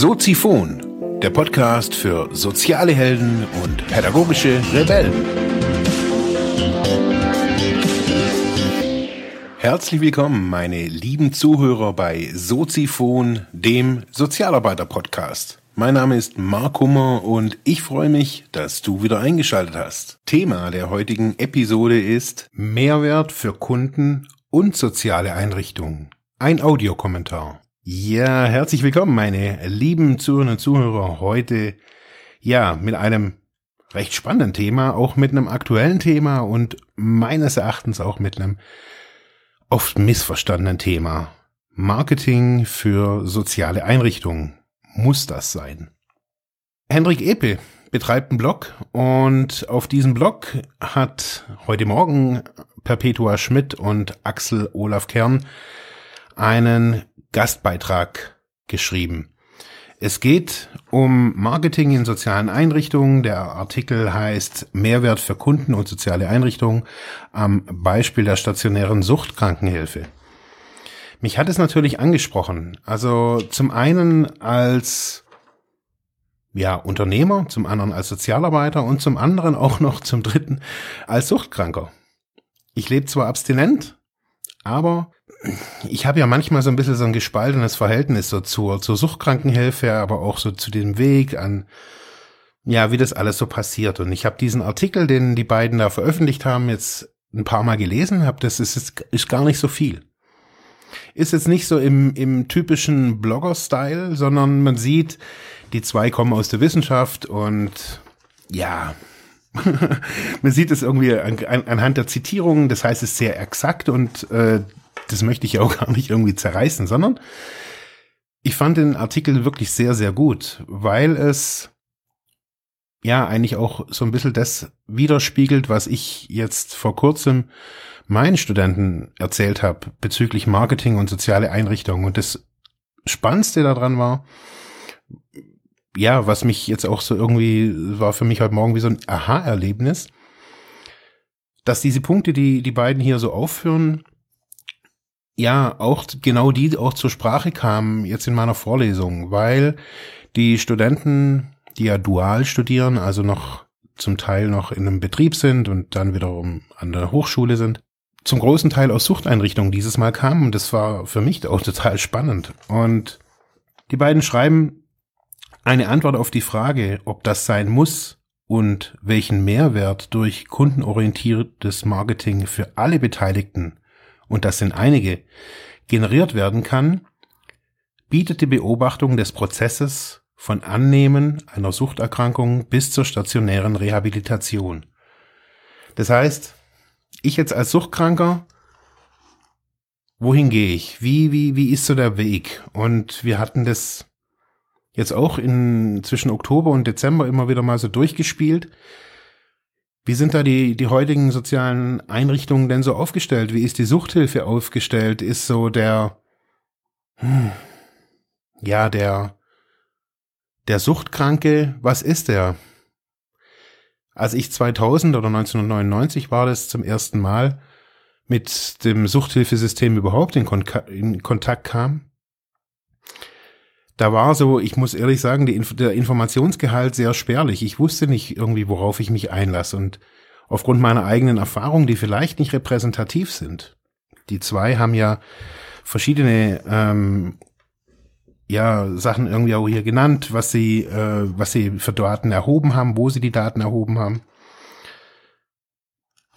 Soziphon, der Podcast für soziale Helden und pädagogische Rebellen. Herzlich willkommen, meine lieben Zuhörer bei Soziphon, dem Sozialarbeiter-Podcast. Mein Name ist Mark Hummer und ich freue mich, dass du wieder eingeschaltet hast. Thema der heutigen Episode ist Mehrwert für Kunden und soziale Einrichtungen. Ein Audiokommentar. Ja, herzlich willkommen, meine lieben Zuhörerinnen und Zuhörer. Heute, ja, mit einem recht spannenden Thema, auch mit einem aktuellen Thema und meines Erachtens auch mit einem oft missverstandenen Thema. Marketing für soziale Einrichtungen. Muss das sein? Hendrik Epe betreibt einen Blog und auf diesem Blog hat heute Morgen Perpetua Schmidt und Axel Olaf Kern einen Gastbeitrag geschrieben. Es geht um Marketing in sozialen Einrichtungen. Der Artikel heißt Mehrwert für Kunden und soziale Einrichtungen am Beispiel der stationären Suchtkrankenhilfe. Mich hat es natürlich angesprochen. Also zum einen als ja, Unternehmer, zum anderen als Sozialarbeiter und zum anderen auch noch zum dritten als Suchtkranker. Ich lebe zwar abstinent, aber ich habe ja manchmal so ein bisschen so ein gespaltenes Verhältnis so zur, zur Suchtkrankenhilfe, aber auch so zu dem Weg an, ja, wie das alles so passiert. Und ich habe diesen Artikel, den die beiden da veröffentlicht haben, jetzt ein paar Mal gelesen, habe das ist, ist, ist gar nicht so viel. Ist jetzt nicht so im, im typischen Blogger-Style, sondern man sieht, die zwei kommen aus der Wissenschaft und ja, man sieht es irgendwie an, an, anhand der Zitierungen, das heißt, es ist sehr exakt und äh, das möchte ich auch gar nicht irgendwie zerreißen, sondern ich fand den Artikel wirklich sehr, sehr gut, weil es ja eigentlich auch so ein bisschen das widerspiegelt, was ich jetzt vor kurzem meinen Studenten erzählt habe bezüglich Marketing und soziale Einrichtungen. Und das Spannendste daran war, ja, was mich jetzt auch so irgendwie, war für mich heute Morgen wie so ein Aha-Erlebnis, dass diese Punkte, die die beiden hier so aufführen, ja, auch genau die auch zur Sprache kamen jetzt in meiner Vorlesung, weil die Studenten, die ja dual studieren, also noch zum Teil noch in einem Betrieb sind und dann wiederum an der Hochschule sind, zum großen Teil aus Suchteinrichtungen dieses Mal kamen. Und das war für mich auch total spannend. Und die beiden schreiben eine Antwort auf die Frage, ob das sein muss und welchen Mehrwert durch kundenorientiertes Marketing für alle Beteiligten und das sind einige, generiert werden kann, bietet die Beobachtung des Prozesses von Annehmen einer Suchterkrankung bis zur stationären Rehabilitation. Das heißt, ich jetzt als Suchtkranker, wohin gehe ich? Wie, wie, wie ist so der Weg? Und wir hatten das jetzt auch in zwischen Oktober und Dezember immer wieder mal so durchgespielt. Wie sind da die, die heutigen sozialen Einrichtungen denn so aufgestellt? Wie ist die Suchthilfe aufgestellt? Ist so der, hm, ja, der, der Suchtkranke, was ist der? Als ich 2000 oder 1999 war das zum ersten Mal mit dem Suchthilfesystem überhaupt in, Kon in Kontakt kam, da war so, ich muss ehrlich sagen, die, der Informationsgehalt sehr spärlich. Ich wusste nicht irgendwie, worauf ich mich einlasse. Und aufgrund meiner eigenen Erfahrungen, die vielleicht nicht repräsentativ sind, die zwei haben ja verschiedene ähm, ja Sachen irgendwie auch hier genannt, was sie äh, was sie für Daten erhoben haben, wo sie die Daten erhoben haben.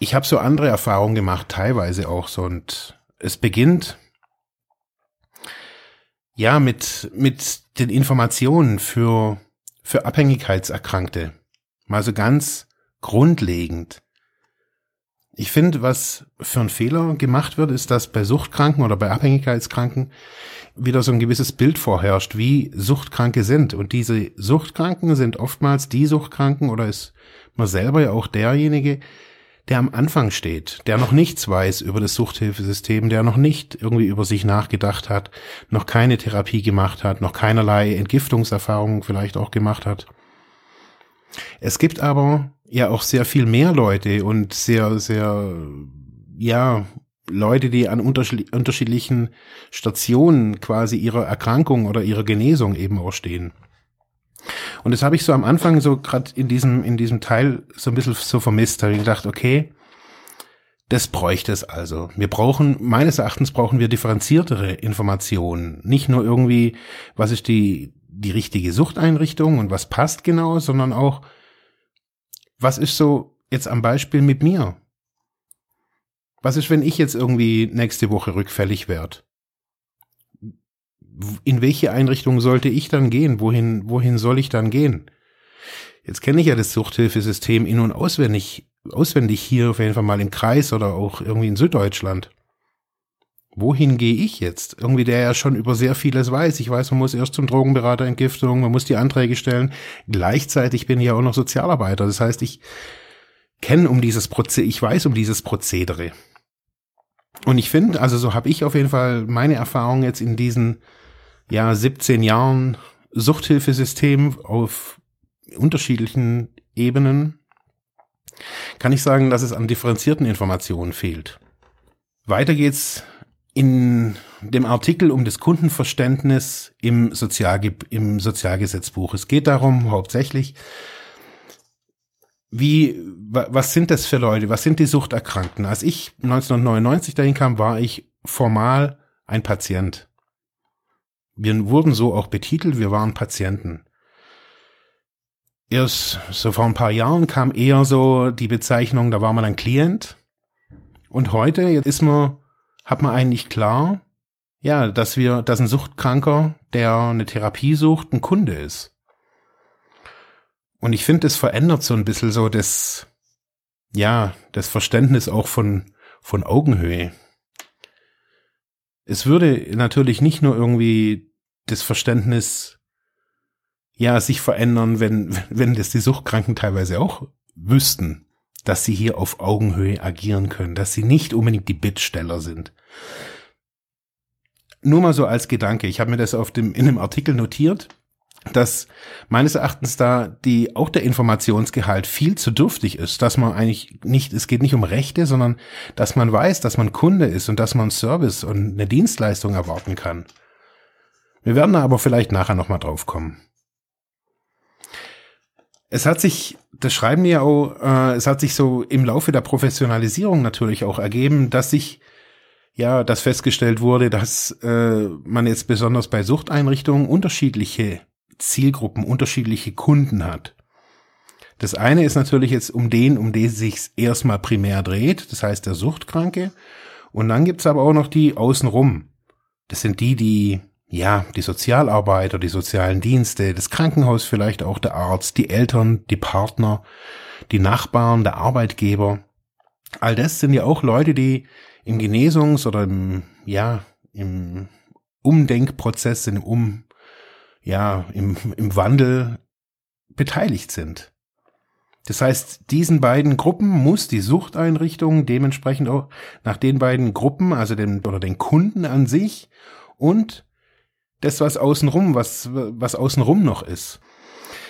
Ich habe so andere Erfahrungen gemacht, teilweise auch so und es beginnt ja, mit, mit den Informationen für, für Abhängigkeitserkrankte. Mal so ganz grundlegend. Ich finde, was für ein Fehler gemacht wird, ist, dass bei Suchtkranken oder bei Abhängigkeitskranken wieder so ein gewisses Bild vorherrscht, wie Suchtkranke sind. Und diese Suchtkranken sind oftmals die Suchtkranken oder ist man selber ja auch derjenige, der am Anfang steht, der noch nichts weiß über das Suchthilfesystem, der noch nicht irgendwie über sich nachgedacht hat, noch keine Therapie gemacht hat, noch keinerlei Entgiftungserfahrungen vielleicht auch gemacht hat. Es gibt aber ja auch sehr viel mehr Leute und sehr, sehr, ja, Leute, die an unterschiedlichen Stationen quasi ihrer Erkrankung oder ihrer Genesung eben auch stehen. Und das habe ich so am Anfang so gerade in diesem, in diesem Teil so ein bisschen so vermisst. Da habe ich gedacht, okay, das bräuchte es also. Wir brauchen, meines Erachtens brauchen wir differenziertere Informationen. Nicht nur irgendwie, was ist die, die richtige Suchteinrichtung und was passt genau, sondern auch, was ist so jetzt am Beispiel mit mir? Was ist, wenn ich jetzt irgendwie nächste Woche rückfällig werde? In welche Einrichtung sollte ich dann gehen? Wohin, wohin soll ich dann gehen? Jetzt kenne ich ja das Suchthilfesystem in- und auswendig, auswendig hier auf jeden Fall mal im Kreis oder auch irgendwie in Süddeutschland. Wohin gehe ich jetzt? Irgendwie der ja schon über sehr vieles weiß. Ich weiß, man muss erst zum Drogenberater Entgiftung, man muss die Anträge stellen. Gleichzeitig bin ich ja auch noch Sozialarbeiter. Das heißt, ich kenne um dieses Prozedere, ich weiß um dieses Prozedere. Und ich finde, also so habe ich auf jeden Fall meine Erfahrung jetzt in diesen ja 17 Jahren Suchthilfesystem auf unterschiedlichen Ebenen kann ich sagen, dass es an differenzierten Informationen fehlt. Weiter geht's in dem Artikel um das Kundenverständnis im, Sozialge im Sozialgesetzbuch. Es geht darum hauptsächlich, wie, was sind das für Leute? Was sind die Suchterkrankten? Als ich 1999 dahin kam, war ich formal ein Patient. Wir wurden so auch betitelt, wir waren Patienten. Erst so vor ein paar Jahren kam eher so die Bezeichnung, da war man ein Klient. Und heute jetzt ist man, hat man eigentlich klar, ja, dass wir, dass ein Suchtkranker, der eine Therapie sucht, ein Kunde ist. Und ich finde, es verändert so ein bisschen so das, ja, das Verständnis auch von, von Augenhöhe. Es würde natürlich nicht nur irgendwie das Verständnis, ja, sich verändern, wenn, wenn das die Suchtkranken teilweise auch wüssten, dass sie hier auf Augenhöhe agieren können, dass sie nicht unbedingt die Bittsteller sind. Nur mal so als Gedanke. Ich habe mir das auf dem, in einem Artikel notiert dass meines Erachtens da die auch der Informationsgehalt viel zu dürftig ist, dass man eigentlich nicht, es geht nicht um Rechte, sondern dass man weiß, dass man Kunde ist und dass man Service und eine Dienstleistung erwarten kann. Wir werden da aber vielleicht nachher nochmal drauf kommen. Es hat sich, das schreiben die ja auch, äh, es hat sich so im Laufe der Professionalisierung natürlich auch ergeben, dass sich ja, dass festgestellt wurde, dass äh, man jetzt besonders bei Suchteinrichtungen unterschiedliche Zielgruppen, unterschiedliche Kunden hat. Das eine ist natürlich jetzt um den, um den sich erstmal primär dreht, das heißt der Suchtkranke. Und dann gibt's aber auch noch die außenrum. Das sind die, die, ja, die Sozialarbeiter, die sozialen Dienste, das Krankenhaus vielleicht auch der Arzt, die Eltern, die Partner, die Nachbarn, der Arbeitgeber. All das sind ja auch Leute, die im Genesungs- oder im, ja, im Umdenkprozess, im Um, ja, im, im Wandel beteiligt sind. Das heißt, diesen beiden Gruppen muss die Suchteinrichtung dementsprechend auch nach den beiden Gruppen, also den, oder den Kunden an sich und das, was außenrum, was, was außenrum noch ist.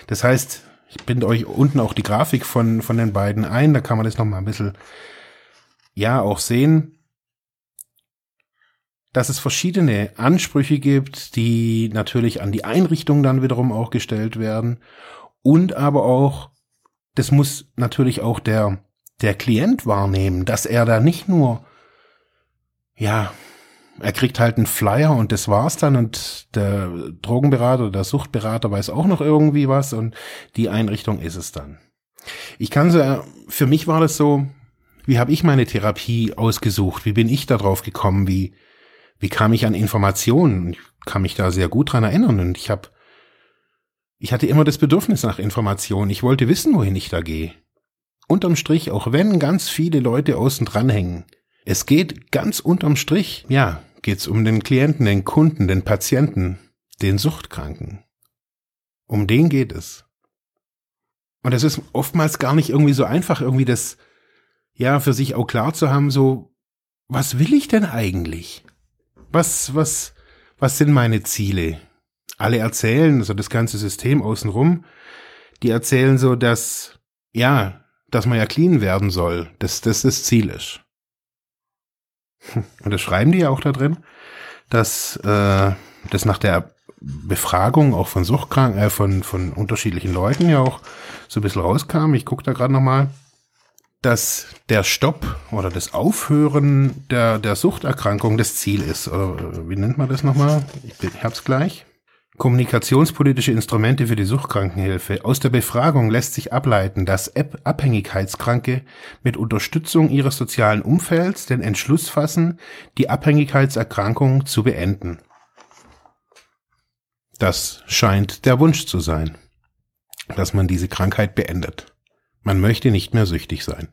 Das heißt, ich binde euch unten auch die Grafik von, von den beiden ein, da kann man das nochmal ein bisschen, ja, auch sehen dass es verschiedene Ansprüche gibt, die natürlich an die Einrichtung dann wiederum auch gestellt werden und aber auch, das muss natürlich auch der, der Klient wahrnehmen, dass er da nicht nur, ja, er kriegt halt einen Flyer und das war's dann und der Drogenberater oder der Suchtberater weiß auch noch irgendwie was und die Einrichtung ist es dann. Ich kann so, für mich war das so, wie habe ich meine Therapie ausgesucht? Wie bin ich da drauf gekommen? Wie, wie kam ich an Informationen? Ich kann mich da sehr gut dran erinnern und ich habe, ich hatte immer das Bedürfnis nach Informationen. Ich wollte wissen, wohin ich da gehe. Unterm Strich, auch wenn ganz viele Leute außen dran hängen, es geht ganz unterm Strich, ja, geht's um den Klienten, den Kunden, den Patienten, den Suchtkranken. Um den geht es. Und es ist oftmals gar nicht irgendwie so einfach, irgendwie das, ja, für sich auch klar zu haben, so, was will ich denn eigentlich? Was, was, was sind meine Ziele? Alle erzählen, also das ganze System außenrum, die erzählen so, dass, ja, dass man ja clean werden soll, dass das das Ziel ist. Und das schreiben die ja auch da drin, dass äh, das nach der Befragung auch von Suchtkranken, äh, von, von unterschiedlichen Leuten ja auch so ein bisschen rauskam. Ich gucke da gerade nochmal, dass der Stopp oder das Aufhören der, der Suchterkrankung das Ziel ist. Oder äh, wie nennt man das nochmal? Ich, hab's gleich. Kommunikationspolitische Instrumente für die Suchtkrankenhilfe. Aus der Befragung lässt sich ableiten, dass Abhängigkeitskranke mit Unterstützung ihres sozialen Umfelds den Entschluss fassen, die Abhängigkeitserkrankung zu beenden. Das scheint der Wunsch zu sein, dass man diese Krankheit beendet. Man möchte nicht mehr süchtig sein.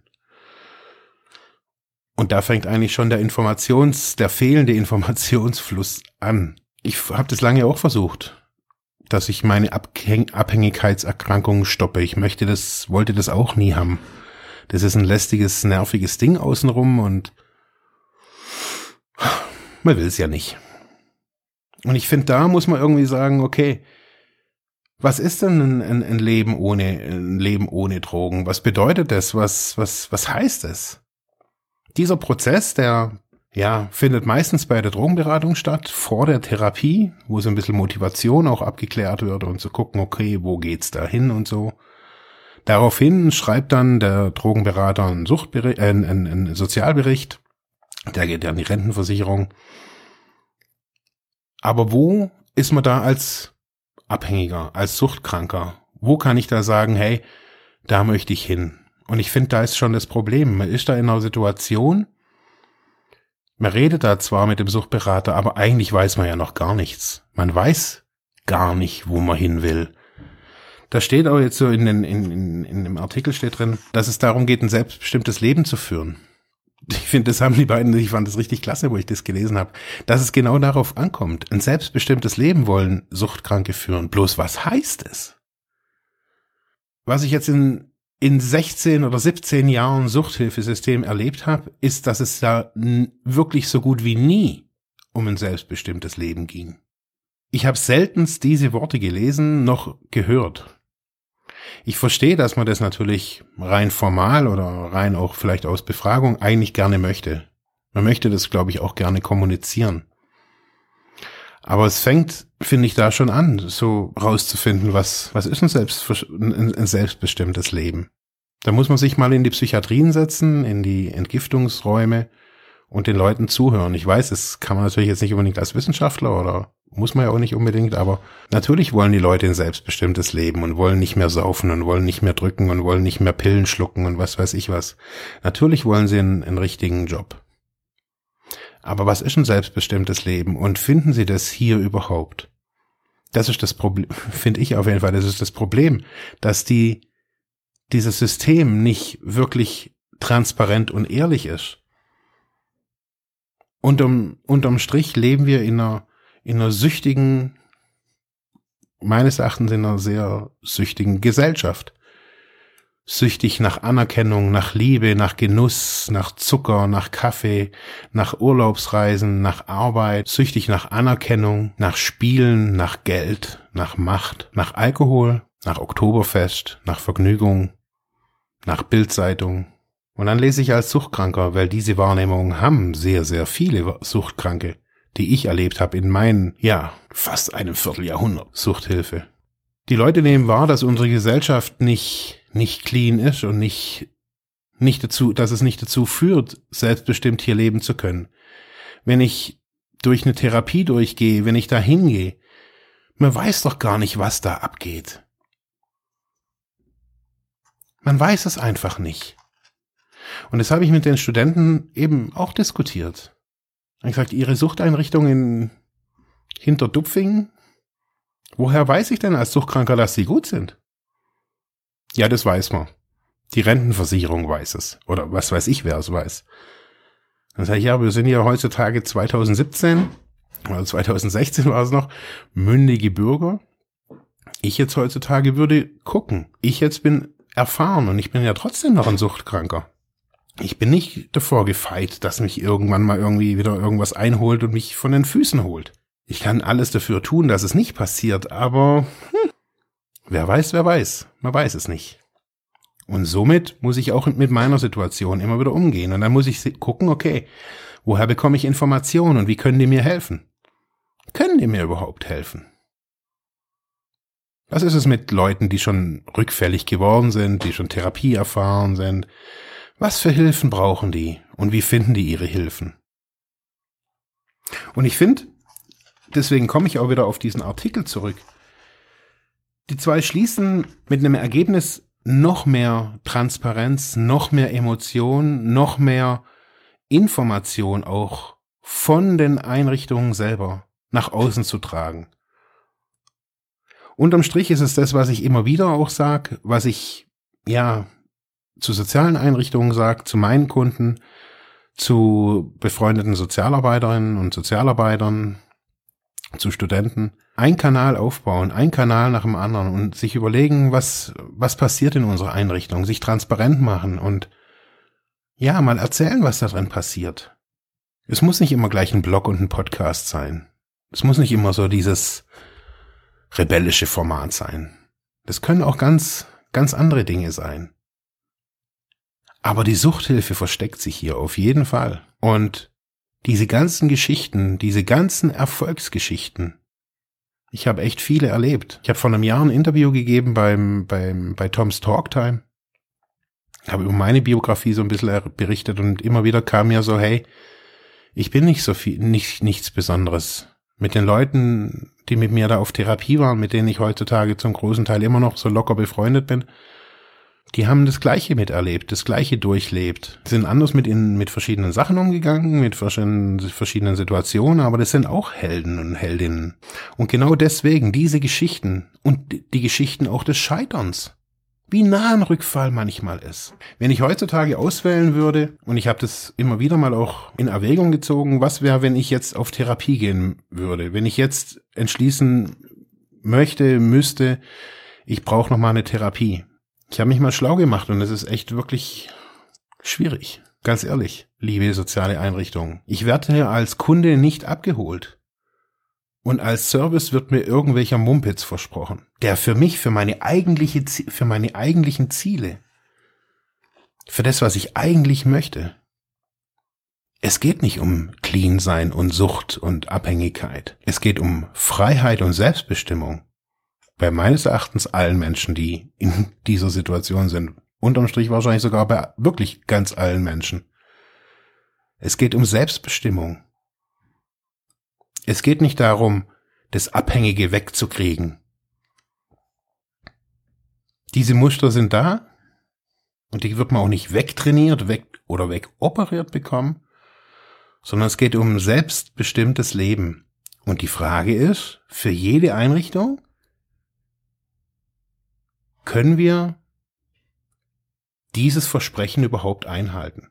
Und da fängt eigentlich schon der Informations, der fehlende Informationsfluss an. Ich habe das lange auch versucht, dass ich meine Abhäng Abhängigkeitserkrankungen stoppe. Ich möchte das, wollte das auch nie haben. Das ist ein lästiges, nerviges Ding außenrum und man will es ja nicht. Und ich finde, da muss man irgendwie sagen, okay, was ist denn ein, ein, ein, Leben ohne ein Leben ohne Drogen? Was bedeutet das? Was was was heißt es? Dieser Prozess, der ja findet meistens bei der Drogenberatung statt, vor der Therapie, wo so ein bisschen Motivation auch abgeklärt wird und zu gucken, okay, wo geht's da hin und so. Daraufhin schreibt dann der Drogenberater einen, Suchtbericht, äh, einen, einen Sozialbericht, der geht ja an die Rentenversicherung. Aber wo ist man da als Abhängiger, als Suchtkranker? Wo kann ich da sagen, hey, da möchte ich hin? Und ich finde, da ist schon das Problem. Man ist da in einer Situation, man redet da zwar mit dem Suchtberater, aber eigentlich weiß man ja noch gar nichts. Man weiß gar nicht, wo man hin will. Da steht auch jetzt so in, den, in, in, in dem Artikel steht drin, dass es darum geht, ein selbstbestimmtes Leben zu führen. Ich finde, das haben die beiden, ich fand das richtig klasse, wo ich das gelesen habe, dass es genau darauf ankommt. Ein selbstbestimmtes Leben wollen Suchtkranke führen. Bloß was heißt es? Was ich jetzt in, in 16 oder 17 Jahren Suchthilfesystem erlebt habe, ist, dass es da wirklich so gut wie nie um ein selbstbestimmtes Leben ging. Ich habe seltenst diese Worte gelesen noch gehört. Ich verstehe, dass man das natürlich rein formal oder rein auch vielleicht aus Befragung eigentlich gerne möchte. Man möchte das, glaube ich, auch gerne kommunizieren. Aber es fängt, finde ich, da schon an, so rauszufinden, was, was ist ein, selbst, ein, selbstbestimmtes Leben. Da muss man sich mal in die Psychiatrien setzen, in die Entgiftungsräume und den Leuten zuhören. Ich weiß, das kann man natürlich jetzt nicht unbedingt als Wissenschaftler oder muss man ja auch nicht unbedingt, aber natürlich wollen die Leute ein selbstbestimmtes Leben und wollen nicht mehr saufen und wollen nicht mehr drücken und wollen nicht mehr Pillen schlucken und was weiß ich was. Natürlich wollen sie einen, einen richtigen Job. Aber was ist ein selbstbestimmtes Leben und finden sie das hier überhaupt? Das ist das Problem, finde ich auf jeden Fall, das ist das Problem, dass die, dieses System nicht wirklich transparent und ehrlich ist. Unterm, unterm Strich leben wir in einer in einer süchtigen, meines Erachtens in einer sehr süchtigen Gesellschaft. Süchtig nach Anerkennung, nach Liebe, nach Genuss, nach Zucker, nach Kaffee, nach Urlaubsreisen, nach Arbeit, süchtig nach Anerkennung, nach Spielen, nach Geld, nach Macht, nach Alkohol, nach Oktoberfest, nach Vergnügung, nach Bildzeitung. Und dann lese ich als Suchtkranker, weil diese Wahrnehmungen haben sehr, sehr viele Suchtkranke die ich erlebt habe in meinen, ja, fast einem Vierteljahrhundert Suchthilfe. Die Leute nehmen wahr, dass unsere Gesellschaft nicht, nicht clean ist und nicht, nicht dazu, dass es nicht dazu führt, selbstbestimmt hier leben zu können. Wenn ich durch eine Therapie durchgehe, wenn ich da hingehe, man weiß doch gar nicht, was da abgeht. Man weiß es einfach nicht. Und das habe ich mit den Studenten eben auch diskutiert. Ich gesagt, Ihre Suchteinrichtung in Hinterdupfingen? Woher weiß ich denn als Suchtkranker, dass Sie gut sind? Ja, das weiß man. Die Rentenversicherung weiß es. Oder was weiß ich, wer es weiß. Dann sage ich, ja, wir sind ja heutzutage 2017, oder 2016 war es noch, mündige Bürger. Ich jetzt heutzutage würde gucken. Ich jetzt bin erfahren und ich bin ja trotzdem noch ein Suchtkranker ich bin nicht davor gefeit, dass mich irgendwann mal irgendwie wieder irgendwas einholt und mich von den Füßen holt. Ich kann alles dafür tun, dass es nicht passiert, aber hm, wer weiß, wer weiß. Man weiß es nicht. Und somit muss ich auch mit meiner Situation immer wieder umgehen. Und dann muss ich gucken, okay, Woher bekomme ich Informationen und wie können die mir helfen? Können die mir überhaupt helfen? Was ist es mit Leuten, die schon rückfällig geworden sind, die schon Therapie erfahren sind? Was für Hilfen brauchen die und wie finden die ihre Hilfen? Und ich finde, deswegen komme ich auch wieder auf diesen Artikel zurück. Die zwei schließen mit einem Ergebnis noch mehr Transparenz, noch mehr Emotion, noch mehr Information auch von den Einrichtungen selber nach außen zu tragen. Unterm Strich ist es das, was ich immer wieder auch sage, was ich ja zu sozialen Einrichtungen sage, zu meinen Kunden, zu befreundeten Sozialarbeiterinnen und Sozialarbeitern, zu Studenten. Ein Kanal aufbauen, ein Kanal nach dem anderen und sich überlegen, was, was passiert in unserer Einrichtung, sich transparent machen und ja, mal erzählen, was da drin passiert. Es muss nicht immer gleich ein Blog und ein Podcast sein. Es muss nicht immer so dieses rebellische Format sein. Das können auch ganz, ganz andere Dinge sein. Aber die Suchthilfe versteckt sich hier auf jeden Fall. Und diese ganzen Geschichten, diese ganzen Erfolgsgeschichten, ich habe echt viele erlebt. Ich habe vor einem Jahr ein Interview gegeben beim, beim, bei Tom's Talktime. Habe über meine Biografie so ein bisschen berichtet und immer wieder kam mir so, hey, ich bin nicht so viel, nicht, nichts Besonderes. Mit den Leuten, die mit mir da auf Therapie waren, mit denen ich heutzutage zum großen Teil immer noch so locker befreundet bin, die haben das Gleiche miterlebt, das Gleiche durchlebt, sind anders mit ihnen, mit verschiedenen Sachen umgegangen, mit verschiedenen, verschiedenen Situationen, aber das sind auch Helden und Heldinnen. Und genau deswegen diese Geschichten und die Geschichten auch des Scheiterns. Wie nah ein Rückfall manchmal ist. Wenn ich heutzutage auswählen würde, und ich habe das immer wieder mal auch in Erwägung gezogen, was wäre, wenn ich jetzt auf Therapie gehen würde? Wenn ich jetzt entschließen möchte, müsste, ich brauche noch mal eine Therapie ich habe mich mal schlau gemacht und es ist echt wirklich schwierig. Ganz ehrlich, liebe soziale Einrichtungen. Ich werde als Kunde nicht abgeholt. Und als Service wird mir irgendwelcher Mumpitz versprochen, der für mich, für meine eigentliche, für meine eigentlichen Ziele, für das, was ich eigentlich möchte. Es geht nicht um Clean sein und Sucht und Abhängigkeit. Es geht um Freiheit und Selbstbestimmung bei meines Erachtens allen Menschen, die in dieser Situation sind. Unterm Strich wahrscheinlich sogar bei wirklich ganz allen Menschen. Es geht um Selbstbestimmung. Es geht nicht darum, das Abhängige wegzukriegen. Diese Muster sind da und die wird man auch nicht wegtrainiert, weg oder wegoperiert bekommen, sondern es geht um selbstbestimmtes Leben. Und die Frage ist, für jede Einrichtung, können wir dieses Versprechen überhaupt einhalten?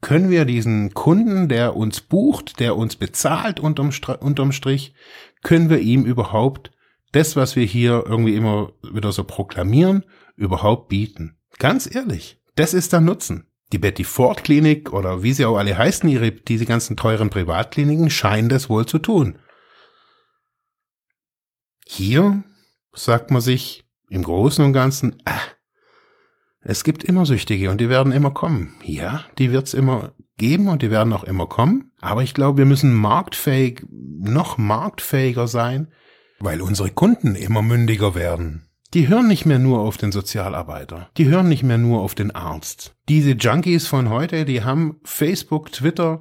Können wir diesen Kunden, der uns bucht, der uns bezahlt unterm, unterm Strich, können wir ihm überhaupt das, was wir hier irgendwie immer wieder so proklamieren, überhaupt bieten? Ganz ehrlich, das ist der Nutzen. Die Betty Ford Klinik oder wie sie auch alle heißen, ihre, diese ganzen teuren Privatkliniken scheinen das wohl zu tun. Hier sagt man sich, im Großen und Ganzen, äh, es gibt immer Süchtige und die werden immer kommen. Ja, die wird's immer geben und die werden auch immer kommen. Aber ich glaube, wir müssen marktfähig, noch marktfähiger sein, weil unsere Kunden immer mündiger werden. Die hören nicht mehr nur auf den Sozialarbeiter. Die hören nicht mehr nur auf den Arzt. Diese Junkies von heute, die haben Facebook, Twitter,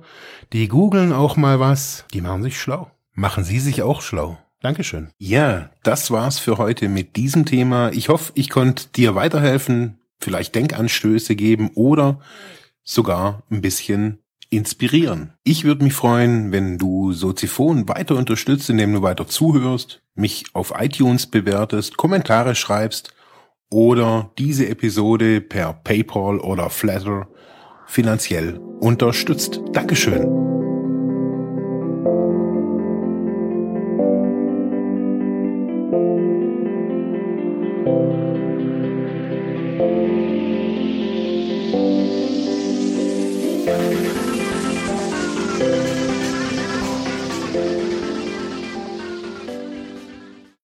die googeln auch mal was. Die machen sich schlau. Machen Sie sich auch schlau. Dankeschön. Ja, das war's für heute mit diesem Thema. Ich hoffe, ich konnte dir weiterhelfen, vielleicht Denkanstöße geben oder sogar ein bisschen inspirieren. Ich würde mich freuen, wenn du Soziphon weiter unterstützt, indem du weiter zuhörst, mich auf iTunes bewertest, Kommentare schreibst oder diese Episode per PayPal oder Flatter finanziell unterstützt. Dankeschön.